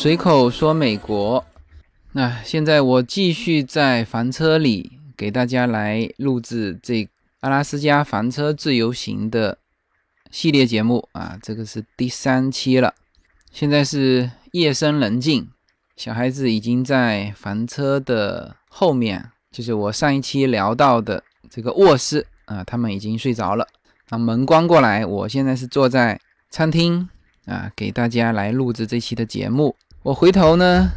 随口说美国。那现在我继续在房车里给大家来录制这阿拉斯加房车自由行的系列节目啊，这个是第三期了。现在是夜深人静，小孩子已经在房车的后面，就是我上一期聊到的这个卧室啊，他们已经睡着了。把门关过来，我现在是坐在餐厅啊，给大家来录制这期的节目。我回头呢。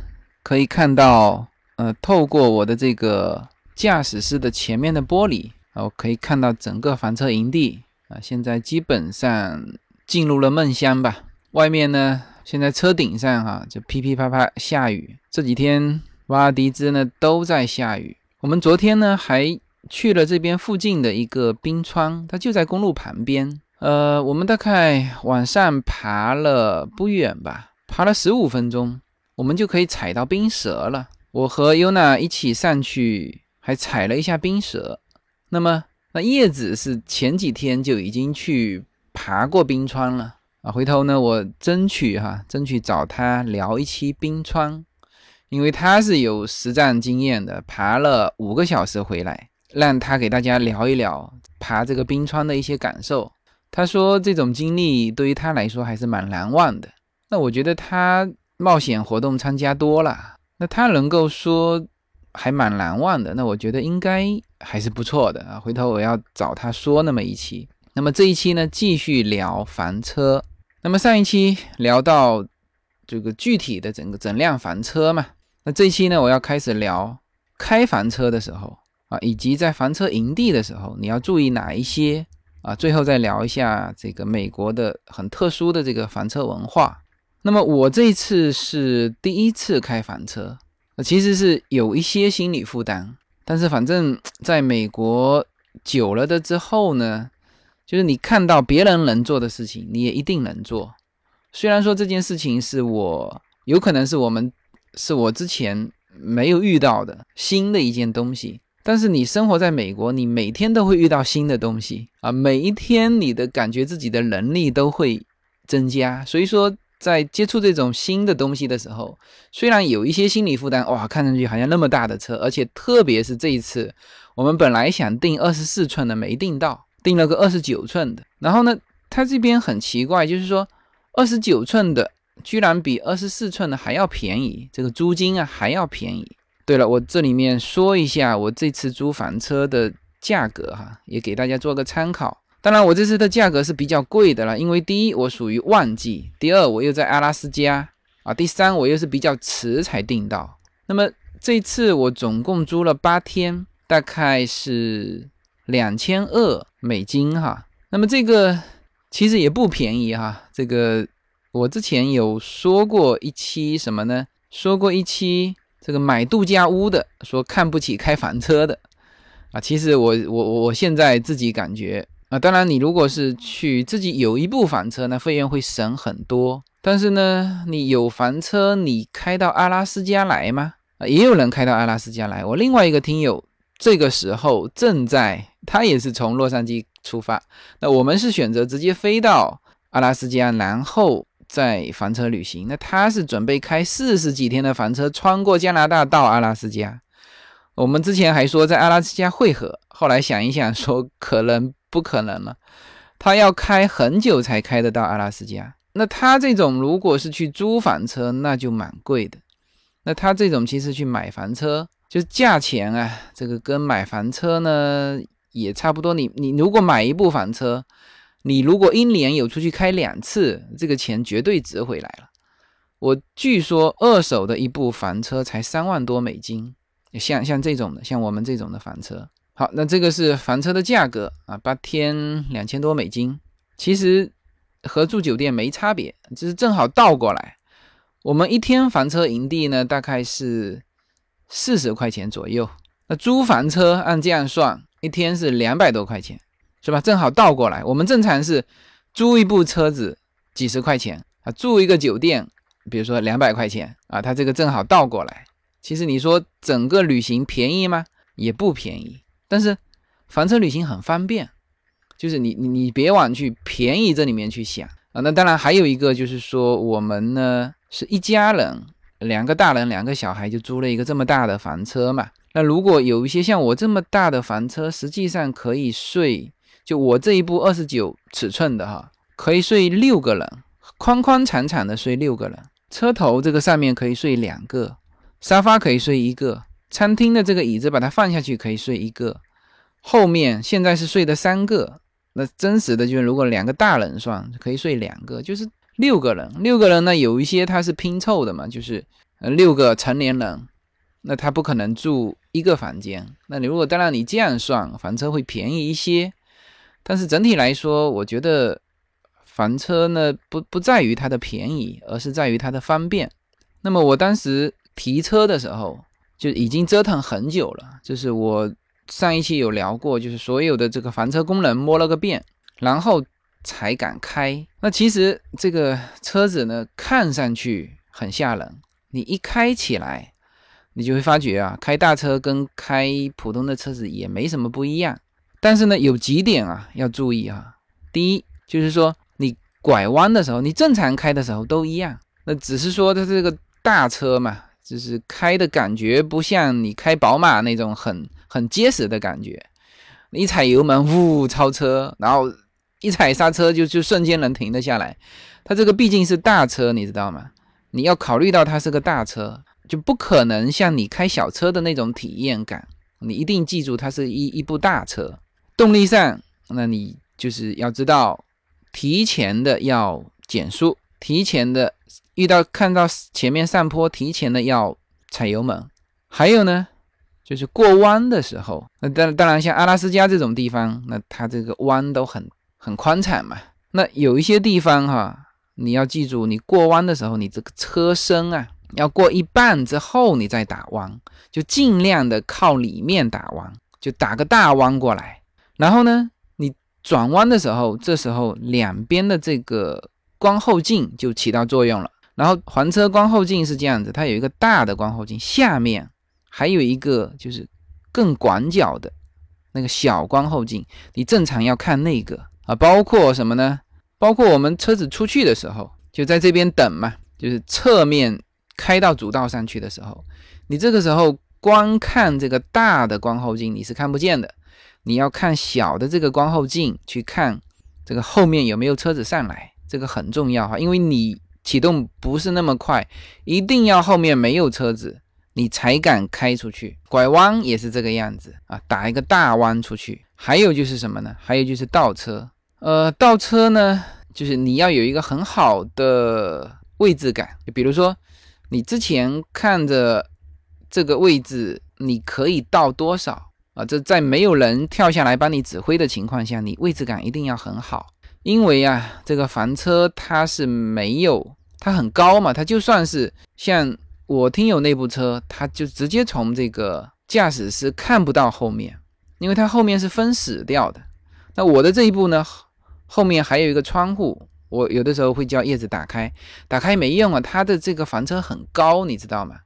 可以看到，呃，透过我的这个驾驶室的前面的玻璃啊，我可以看到整个房车营地啊，现在基本上进入了梦乡吧。外面呢，现在车顶上哈就噼噼啪啪下雨，这几天瓦尔迪兹呢都在下雨。我们昨天呢还去了这边附近的一个冰川，它就在公路旁边。呃，我们大概往上爬了不远吧，爬了十五分钟。我们就可以踩到冰蛇了。我和优娜一起上去，还踩了一下冰蛇。那么，那叶子是前几天就已经去爬过冰川了啊。回头呢，我争取哈，争取找他聊一期冰川，因为他是有实战经验的，爬了五个小时回来，让他给大家聊一聊爬这个冰川的一些感受。他说这种经历对于他来说还是蛮难忘的。那我觉得他。冒险活动参加多了，那他能够说还蛮难忘的，那我觉得应该还是不错的啊。回头我要找他说那么一期。那么这一期呢，继续聊房车。那么上一期聊到这个具体的整个整辆房车嘛，那这一期呢，我要开始聊开房车的时候啊，以及在房车营地的时候你要注意哪一些啊。最后再聊一下这个美国的很特殊的这个房车文化。那么我这次是第一次开房车，其实是有一些心理负担，但是反正在美国久了的之后呢，就是你看到别人能做的事情，你也一定能做。虽然说这件事情是我有可能是我们是我之前没有遇到的新的一件东西，但是你生活在美国，你每天都会遇到新的东西啊，每一天你的感觉自己的能力都会增加，所以说。在接触这种新的东西的时候，虽然有一些心理负担，哇，看上去好像那么大的车，而且特别是这一次，我们本来想订二十四寸的没订到，订了个二十九寸的。然后呢，它这边很奇怪，就是说二十九寸的居然比二十四寸的还要便宜，这个租金啊还要便宜。对了，我这里面说一下我这次租房车的价格哈，也给大家做个参考。当然，我这次的价格是比较贵的了，因为第一我属于旺季，第二我又在阿拉斯加啊，第三我又是比较迟才订到。那么这次我总共租了八天，大概是两千二美金哈。那么这个其实也不便宜哈。这个我之前有说过一期什么呢？说过一期这个买度假屋的，说看不起开房车的啊。其实我我我现在自己感觉。啊，当然，你如果是去自己有一部房车，那费用会省很多。但是呢，你有房车，你开到阿拉斯加来吗？啊，也有人开到阿拉斯加来。我另外一个听友这个时候正在，他也是从洛杉矶出发。那我们是选择直接飞到阿拉斯加，然后再房车旅行。那他是准备开四十几天的房车，穿过加拿大到阿拉斯加。我们之前还说在阿拉斯加汇合，后来想一想，说可能。不可能了，他要开很久才开得到阿拉斯加。那他这种如果是去租房车，那就蛮贵的。那他这种其实去买房车，就是价钱啊，这个跟买房车呢也差不多。你你如果买一部房车，你如果一年有出去开两次，这个钱绝对值回来了。我据说二手的一部房车才三万多美金，像像这种的，像我们这种的房车。好，那这个是房车的价格啊，八天两千多美金，其实和住酒店没差别，就是正好倒过来。我们一天房车营地呢，大概是四十块钱左右，那租房车按这样算，一天是两百多块钱，是吧？正好倒过来，我们正常是租一部车子几十块钱啊，住一个酒店，比如说两百块钱啊，它这个正好倒过来。其实你说整个旅行便宜吗？也不便宜。但是房车旅行很方便，就是你你你别往去便宜这里面去想啊。那当然还有一个就是说，我们呢是一家人，两个大人，两个小孩就租了一个这么大的房车嘛。那如果有一些像我这么大的房车，实际上可以睡，就我这一部二十九尺寸的哈，可以睡六个人，宽宽敞敞的睡六个人。车头这个上面可以睡两个，沙发可以睡一个，餐厅的这个椅子把它放下去可以睡一个，后面现在是睡的三个。那真实的就是，如果两个大人算，可以睡两个，就是六个人。六个人呢，有一些他是拼凑的嘛，就是六个成年人，那他不可能住一个房间。那你如果当然你这样算，房车会便宜一些，但是整体来说，我觉得房车呢不不在于它的便宜，而是在于它的方便。那么我当时提车的时候就已经折腾很久了，就是我。上一期有聊过，就是所有的这个房车功能摸了个遍，然后才敢开。那其实这个车子呢，看上去很吓人，你一开起来，你就会发觉啊，开大车跟开普通的车子也没什么不一样。但是呢，有几点啊要注意啊。第一，就是说你拐弯的时候，你正常开的时候都一样，那只是说它这个大车嘛，就是开的感觉不像你开宝马那种很。很结实的感觉，一踩油门，呜，超车，然后一踩刹车就就瞬间能停得下来。它这个毕竟是大车，你知道吗？你要考虑到它是个大车，就不可能像你开小车的那种体验感。你一定记住，它是一一部大车。动力上，那你就是要知道，提前的要减速，提前的遇到看到前面上坡，提前的要踩油门。还有呢？就是过弯的时候，那当当然像阿拉斯加这种地方，那它这个弯都很很宽敞嘛。那有一些地方哈，你要记住，你过弯的时候，你这个车身啊，要过一半之后你再打弯，就尽量的靠里面打弯，就打个大弯过来。然后呢，你转弯的时候，这时候两边的这个光后镜就起到作用了。然后环车光后镜是这样子，它有一个大的光后镜，下面。还有一个就是更广角的那个小光后镜，你正常要看那个啊，包括什么呢？包括我们车子出去的时候，就在这边等嘛，就是侧面开到主道上去的时候，你这个时候光看这个大的光后镜你是看不见的，你要看小的这个光后镜去看这个后面有没有车子上来，这个很重要哈，因为你启动不是那么快，一定要后面没有车子。你才敢开出去，拐弯也是这个样子啊，打一个大弯出去。还有就是什么呢？还有就是倒车。呃，倒车呢，就是你要有一个很好的位置感。就比如说，你之前看着这个位置，你可以倒多少啊？这在没有人跳下来帮你指挥的情况下，你位置感一定要很好。因为啊，这个房车它是没有，它很高嘛，它就算是像。我听友那部车，它就直接从这个驾驶室看不到后面，因为它后面是封死掉的。那我的这一部呢，后面还有一个窗户，我有的时候会叫叶子打开，打开没用啊，它的这个房车很高，你知道吗？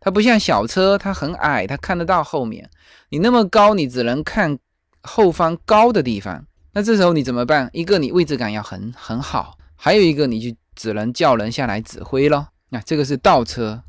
它不像小车，它很矮，它看得到后面。你那么高，你只能看后方高的地方。那这时候你怎么办？一个你位置感要很很好，还有一个你就只能叫人下来指挥咯。那这个是倒车。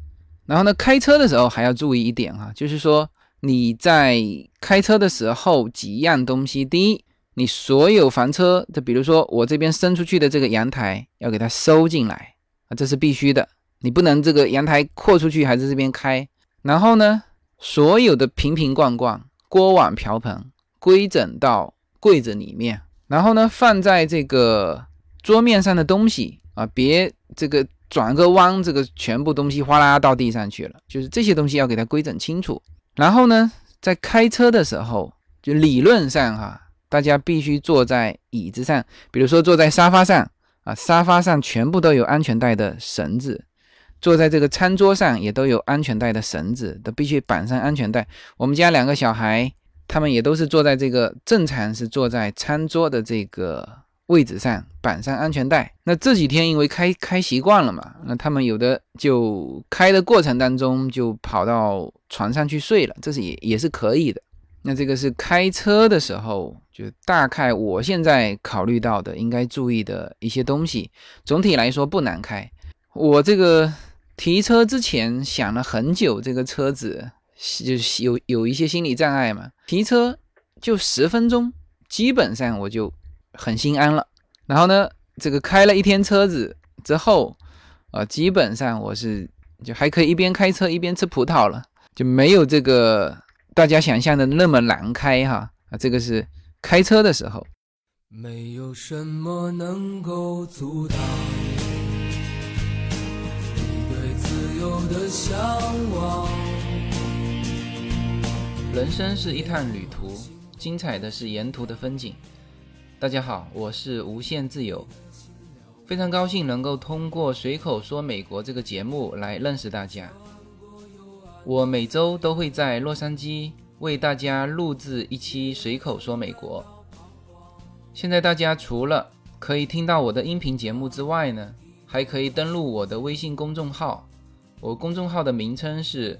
然后呢，开车的时候还要注意一点哈，就是说你在开车的时候几样东西。第一，你所有房车，就比如说我这边伸出去的这个阳台，要给它收进来啊，这是必须的。你不能这个阳台扩出去还在这边开。然后呢，所有的瓶瓶罐罐、锅碗瓢盆归整到柜子里面。然后呢，放在这个桌面上的东西啊，别这个。转个弯，这个全部东西哗啦到地上去了，就是这些东西要给它规整清楚。然后呢，在开车的时候，就理论上哈，大家必须坐在椅子上，比如说坐在沙发上啊，沙发上全部都有安全带的绳子；坐在这个餐桌上也都有安全带的绳子，都必须绑上安全带。我们家两个小孩，他们也都是坐在这个正常是坐在餐桌的这个。位置上绑上安全带。那这几天因为开开习惯了嘛，那他们有的就开的过程当中就跑到床上去睡了，这是也也是可以的。那这个是开车的时候，就大概我现在考虑到的应该注意的一些东西。总体来说不难开，我这个提车之前想了很久，这个车子就是有有一些心理障碍嘛。提车就十分钟，基本上我就很心安了。然后呢，这个开了一天车子之后，啊，基本上我是就还可以一边开车一边吃葡萄了，就没有这个大家想象的那么难开哈。啊，这个是开车的时候。没有什么能够阻挡你对自由的向往。人生是一趟旅途，精彩的是沿途的风景。大家好，我是无限自由，非常高兴能够通过随口说美国这个节目来认识大家。我每周都会在洛杉矶为大家录制一期随口说美国。现在大家除了可以听到我的音频节目之外呢，还可以登录我的微信公众号。我公众号的名称是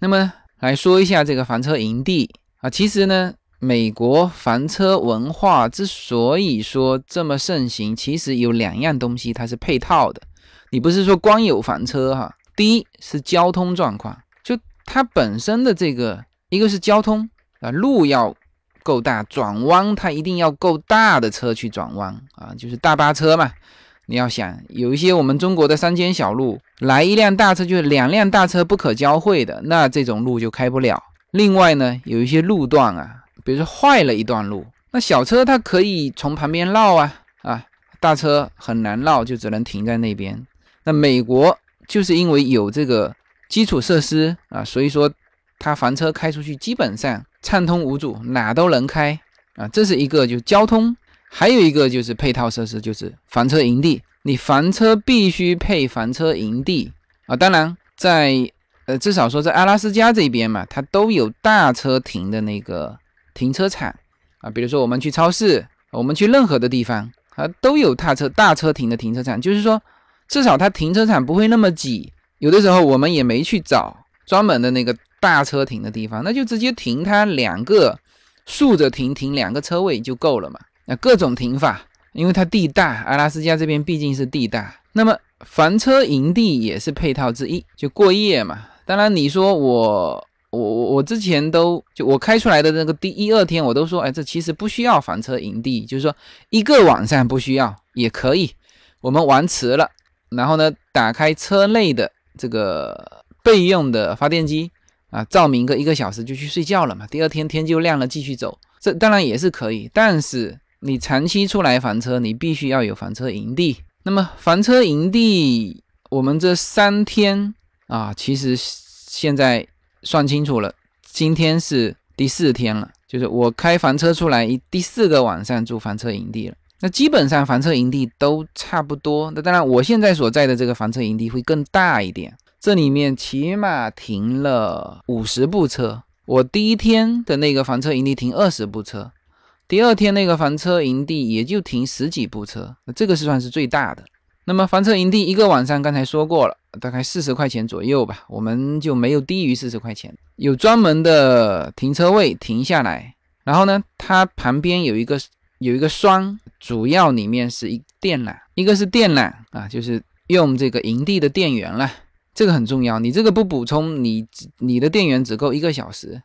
那么来说一下这个房车营地啊，其实呢。美国房车文化之所以说这么盛行，其实有两样东西它是配套的。你不是说光有房车哈？第一是交通状况，就它本身的这个，一个是交通啊，路要够大，转弯它一定要够大的车去转弯啊，就是大巴车嘛。你要想有一些我们中国的山间小路，来一辆大车就是两辆大车不可交汇的，那这种路就开不了。另外呢，有一些路段啊。比如说坏了一段路，那小车它可以从旁边绕啊啊，大车很难绕，就只能停在那边。那美国就是因为有这个基础设施啊，所以说它房车开出去基本上畅通无阻，哪都能开啊。这是一个就交通，还有一个就是配套设施，就是房车营地。你房车必须配房车营地啊。当然，在呃至少说在阿拉斯加这边嘛，它都有大车停的那个。停车场啊，比如说我们去超市，我们去任何的地方啊，都有大车大车停的停车场。就是说，至少它停车场不会那么挤。有的时候我们也没去找专门的那个大车停的地方，那就直接停它两个竖着停，停两个车位就够了嘛。那各种停法，因为它地大，阿拉斯加这边毕竟是地大。那么房车营地也是配套之一，就过夜嘛。当然你说我。我我我之前都就我开出来的那个第一二天，我都说，哎，这其实不需要房车营地，就是说一个晚上不需要也可以。我们玩迟了，然后呢，打开车内的这个备用的发电机啊，照明个一个小时就去睡觉了嘛。第二天天就亮了，继续走，这当然也是可以。但是你长期出来房车，你必须要有房车营地。那么房车营地，我们这三天啊，其实现在。算清楚了，今天是第四天了，就是我开房车出来第四个晚上住房车营地了。那基本上房车营地都差不多。那当然，我现在所在的这个房车营地会更大一点，这里面起码停了五十部车。我第一天的那个房车营地停二十部车，第二天那个房车营地也就停十几部车，这个是算是最大的。那么房车营地一个晚上，刚才说过了，大概四十块钱左右吧，我们就没有低于四十块钱。有专门的停车位停下来，然后呢，它旁边有一个有一个栓，主要里面是一电缆，一个是电缆啊，就是用这个营地的电源了，这个很重要，你这个不补充，你你的电源只够一个小时。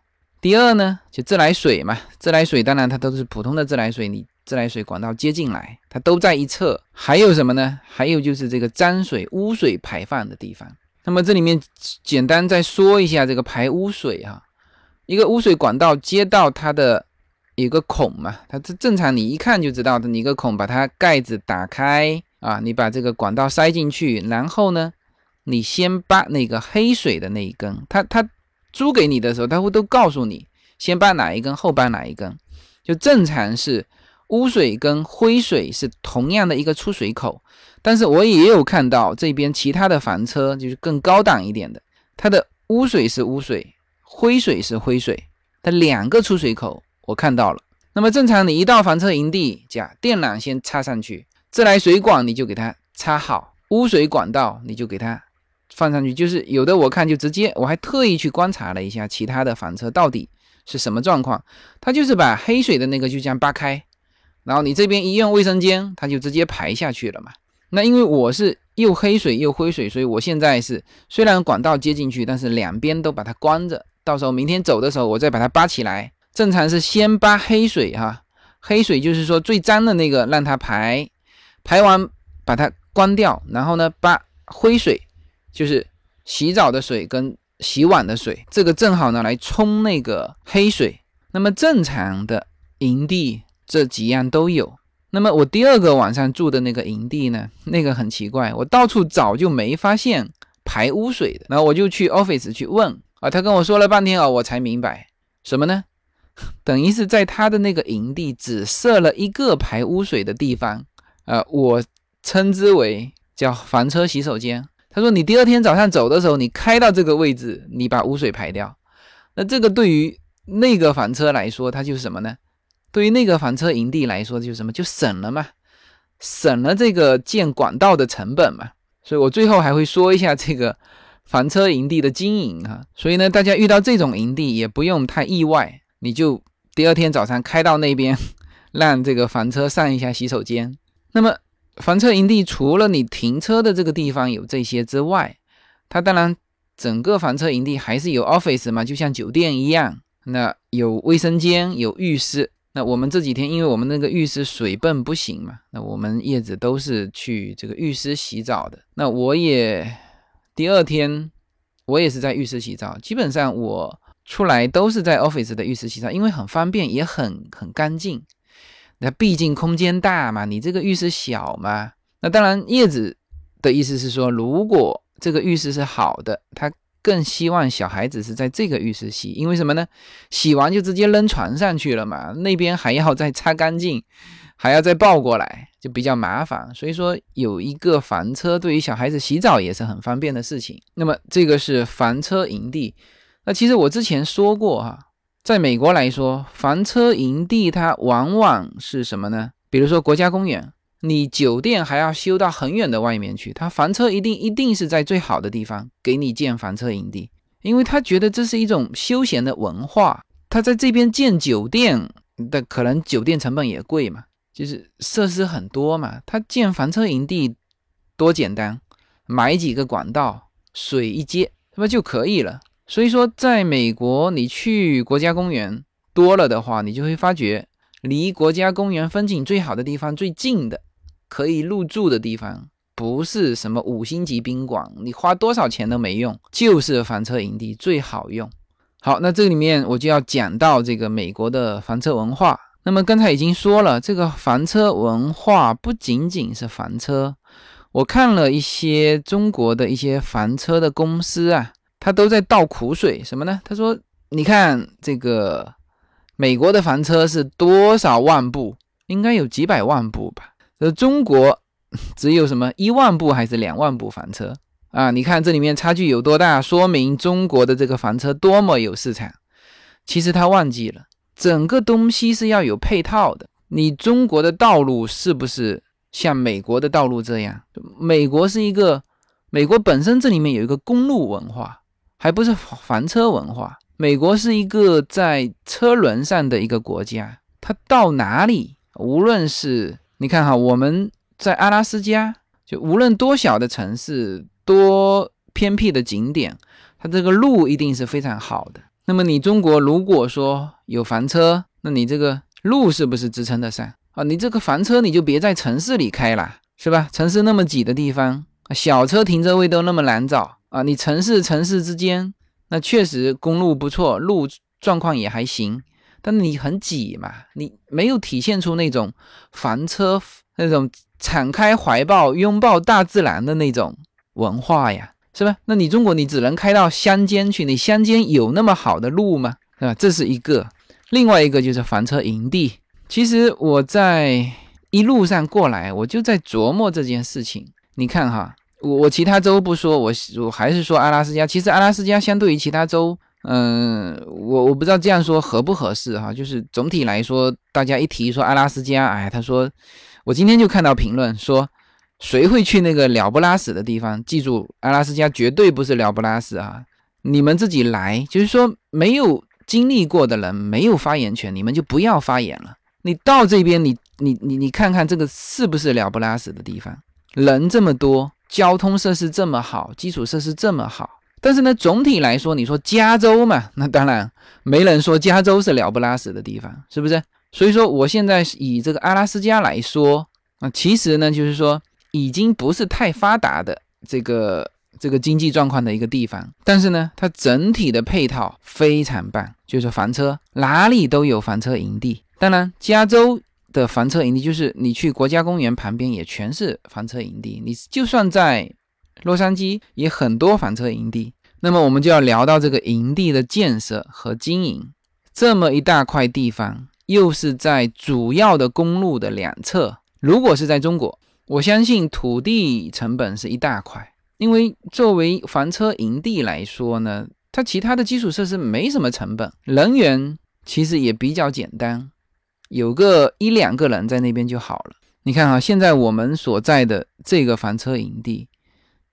第二呢，就自来水嘛，自来水当然它都是普通的自来水，你。自来水管道接进来，它都在一侧。还有什么呢？还有就是这个脏水、污水排放的地方。那么这里面简单再说一下这个排污水哈，一个污水管道接到它的一个孔嘛，它这正常你一看就知道的，你一个孔把它盖子打开啊，你把这个管道塞进去，然后呢，你先把那个黑水的那一根，它它租给你的时候，他会都告诉你先搬哪一根，后搬哪一根，就正常是。污水跟灰水是同样的一个出水口，但是我也有看到这边其他的房车就是更高档一点的，它的污水是污水，灰水是灰水，它两个出水口我看到了。那么正常你一到房车营地，讲电缆先插上去，自来水管你就给它插好，污水管道你就给它放上去，就是有的我看就直接，我还特意去观察了一下其他的房车到底是什么状况，它就是把黑水的那个就这样扒开。然后你这边一用卫生间，它就直接排下去了嘛。那因为我是又黑水又灰水，所以我现在是虽然管道接进去，但是两边都把它关着。到时候明天走的时候，我再把它扒起来。正常是先扒黑水哈，黑水就是说最脏的那个让它排，排完把它关掉，然后呢扒灰水，就是洗澡的水跟洗碗的水，这个正好呢来冲那个黑水。那么正常的营地。这几样都有。那么我第二个晚上住的那个营地呢？那个很奇怪，我到处找就没发现排污水的。然后我就去 office 去问啊，他跟我说了半天啊，我才明白什么呢？等于是在他的那个营地只设了一个排污水的地方，呃，我称之为叫房车洗手间。他说你第二天早上走的时候，你开到这个位置，你把污水排掉。那这个对于那个房车来说，它就是什么呢？对于那个房车营地来说，就是什么，就省了嘛，省了这个建管道的成本嘛。所以我最后还会说一下这个房车营地的经营哈。所以呢，大家遇到这种营地也不用太意外，你就第二天早上开到那边，让这个房车上一下洗手间。那么房车营地除了你停车的这个地方有这些之外，它当然整个房车营地还是有 office 嘛，就像酒店一样，那有卫生间，有浴室。那我们这几天，因为我们那个浴室水泵不行嘛，那我们叶子都是去这个浴室洗澡的。那我也第二天，我也是在浴室洗澡。基本上我出来都是在 office 的浴室洗澡，因为很方便，也很很干净。那毕竟空间大嘛，你这个浴室小嘛。那当然，叶子的意思是说，如果这个浴室是好的，他。更希望小孩子是在这个浴室洗，因为什么呢？洗完就直接扔床上去了嘛，那边还要再擦干净，还要再抱过来，就比较麻烦。所以说有一个房车，对于小孩子洗澡也是很方便的事情。那么这个是房车营地。那其实我之前说过哈，在美国来说，房车营地它往往是什么呢？比如说国家公园。你酒店还要修到很远的外面去，他房车一定一定是在最好的地方给你建房车营地，因为他觉得这是一种休闲的文化。他在这边建酒店的可能酒店成本也贵嘛，就是设施很多嘛。他建房车营地多简单，买几个管道，水一接，那么就可以了。所以说，在美国你去国家公园多了的话，你就会发觉离国家公园风景最好的地方最近的。可以入住的地方不是什么五星级宾馆，你花多少钱都没用，就是房车营地最好用。好，那这里面我就要讲到这个美国的房车文化。那么刚才已经说了，这个房车文化不仅仅是房车，我看了一些中国的一些房车的公司啊，他都在倒苦水，什么呢？他说，你看这个美国的房车是多少万部，应该有几百万部吧。这中国只有什么一万部还是两万部房车啊？你看这里面差距有多大？说明中国的这个房车多么有市场。其实他忘记了，整个东西是要有配套的。你中国的道路是不是像美国的道路这样？美国是一个，美国本身这里面有一个公路文化，还不是房车文化。美国是一个在车轮上的一个国家，它到哪里，无论是你看哈，我们在阿拉斯加，就无论多小的城市，多偏僻的景点，它这个路一定是非常好的。那么你中国如果说有房车，那你这个路是不是支撑得上啊？你这个房车你就别在城市里开了，是吧？城市那么挤的地方，小车停车位都那么难找啊！你城市城市之间，那确实公路不错，路状况也还行。但你很挤嘛，你没有体现出那种房车那种敞开怀抱、拥抱大自然的那种文化呀，是吧？那你中国你只能开到乡间去，你乡间有那么好的路吗？是吧？这是一个，另外一个就是房车营地。其实我在一路上过来，我就在琢磨这件事情。你看哈，我我其他州不说，我我还是说阿拉斯加。其实阿拉斯加相对于其他州，嗯，我我不知道这样说合不合适哈。就是总体来说，大家一提说阿拉斯加，哎，他说我今天就看到评论说，谁会去那个鸟不拉屎的地方？记住，阿拉斯加绝对不是鸟不拉屎啊！你们自己来，就是说没有经历过的人没有发言权，你们就不要发言了。你到这边，你你你你看看这个是不是了不拉屎的地方？人这么多，交通设施这么好，基础设施这么好，但是呢，总体来说，你说加州嘛，那当然没人说加州是了不拉屎的地方，是不是？所以说，我现在以这个阿拉斯加来说啊，其实呢，就是说已经不是太发达的这个这个经济状况的一个地方，但是呢，它整体的配套非常棒，就是房车哪里都有房车营地。当然，加州的房车营地就是你去国家公园旁边也全是房车营地。你就算在洛杉矶也很多房车营地。那么我们就要聊到这个营地的建设和经营。这么一大块地方，又是在主要的公路的两侧。如果是在中国，我相信土地成本是一大块，因为作为房车营地来说呢，它其他的基础设施没什么成本，人员其实也比较简单。有个一两个人在那边就好了。你看啊，现在我们所在的这个房车营地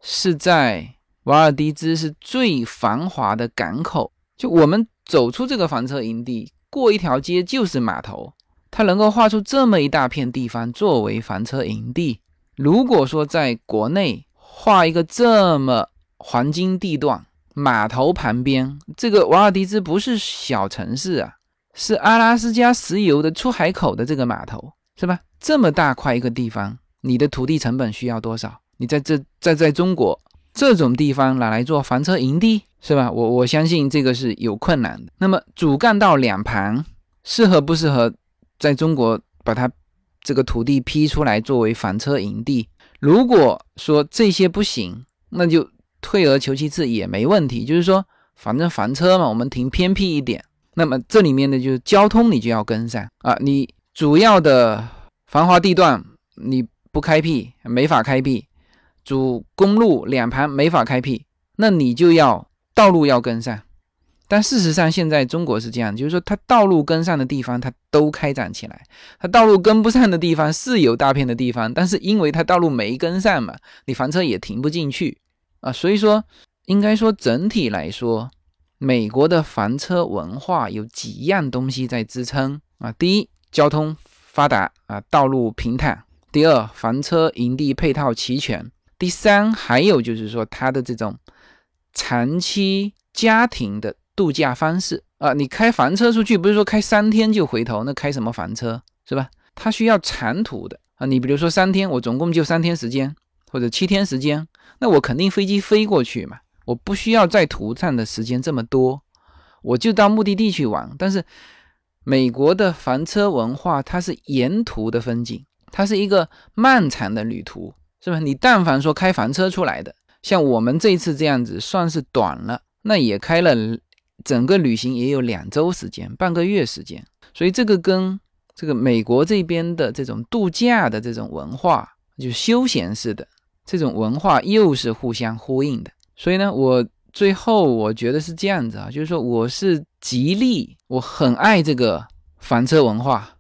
是在瓦尔迪兹，是最繁华的港口。就我们走出这个房车营地，过一条街就是码头。它能够画出这么一大片地方作为房车营地。如果说在国内画一个这么黄金地段，码头旁边，这个瓦尔迪兹不是小城市啊。是阿拉斯加石油的出海口的这个码头，是吧？这么大块一个地方，你的土地成本需要多少？你在这在在中国这种地方拿来做房车营地，是吧？我我相信这个是有困难的。那么主干道两旁适合不适合在中国把它这个土地批出来作为房车营地？如果说这些不行，那就退而求其次也没问题。就是说，反正房车嘛，我们停偏僻一点。那么这里面呢，就是交通你就要跟上啊，你主要的繁华地段你不开辟，没法开辟，主公路两旁没法开辟，那你就要道路要跟上。但事实上现在中国是这样，就是说它道路跟上的地方它都开展起来，它道路跟不上的地方是有大片的地方，但是因为它道路没跟上嘛，你房车也停不进去啊，所以说应该说整体来说。美国的房车文化有几样东西在支撑啊？第一，交通发达啊，道路平坦；第二，房车营地配套齐全；第三，还有就是说它的这种长期家庭的度假方式啊。你开房车出去，不是说开三天就回头，那开什么房车是吧？它需要长途的啊。你比如说三天，我总共就三天时间或者七天时间，那我肯定飞机飞过去嘛。我不需要在途上的时间这么多，我就到目的地去玩。但是美国的房车文化，它是沿途的风景，它是一个漫长的旅途，是吧？你但凡说开房车出来的，像我们这次这样子，算是短了，那也开了整个旅行也有两周时间，半个月时间。所以这个跟这个美国这边的这种度假的这种文化，就休闲式的这种文化，又是互相呼应的。所以呢，我最后我觉得是这样子啊，就是说我是极力，我很爱这个房车文化，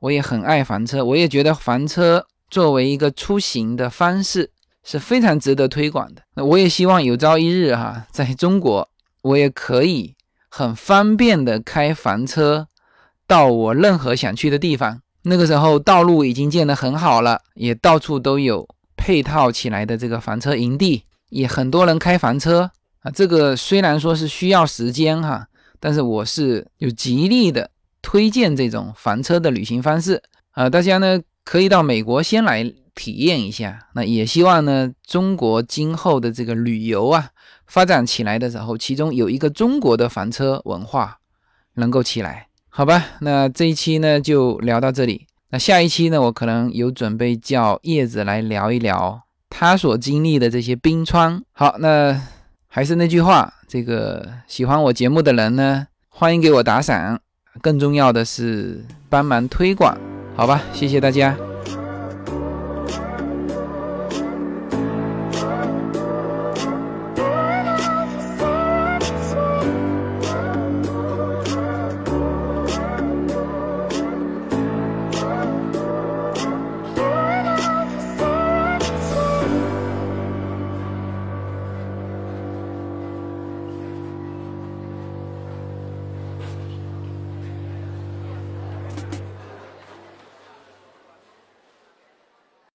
我也很爱房车，我也觉得房车作为一个出行的方式是非常值得推广的。那我也希望有朝一日哈，在中国我也可以很方便的开房车到我任何想去的地方。那个时候道路已经建得很好了，也到处都有配套起来的这个房车营地。也很多人开房车啊，这个虽然说是需要时间哈，但是我是有极力的推荐这种房车的旅行方式啊，大家呢可以到美国先来体验一下，那也希望呢中国今后的这个旅游啊发展起来的时候，其中有一个中国的房车文化能够起来，好吧？那这一期呢就聊到这里，那下一期呢我可能有准备叫叶子来聊一聊。他所经历的这些冰川，好，那还是那句话，这个喜欢我节目的人呢，欢迎给我打赏，更重要的是帮忙推广，好吧？谢谢大家。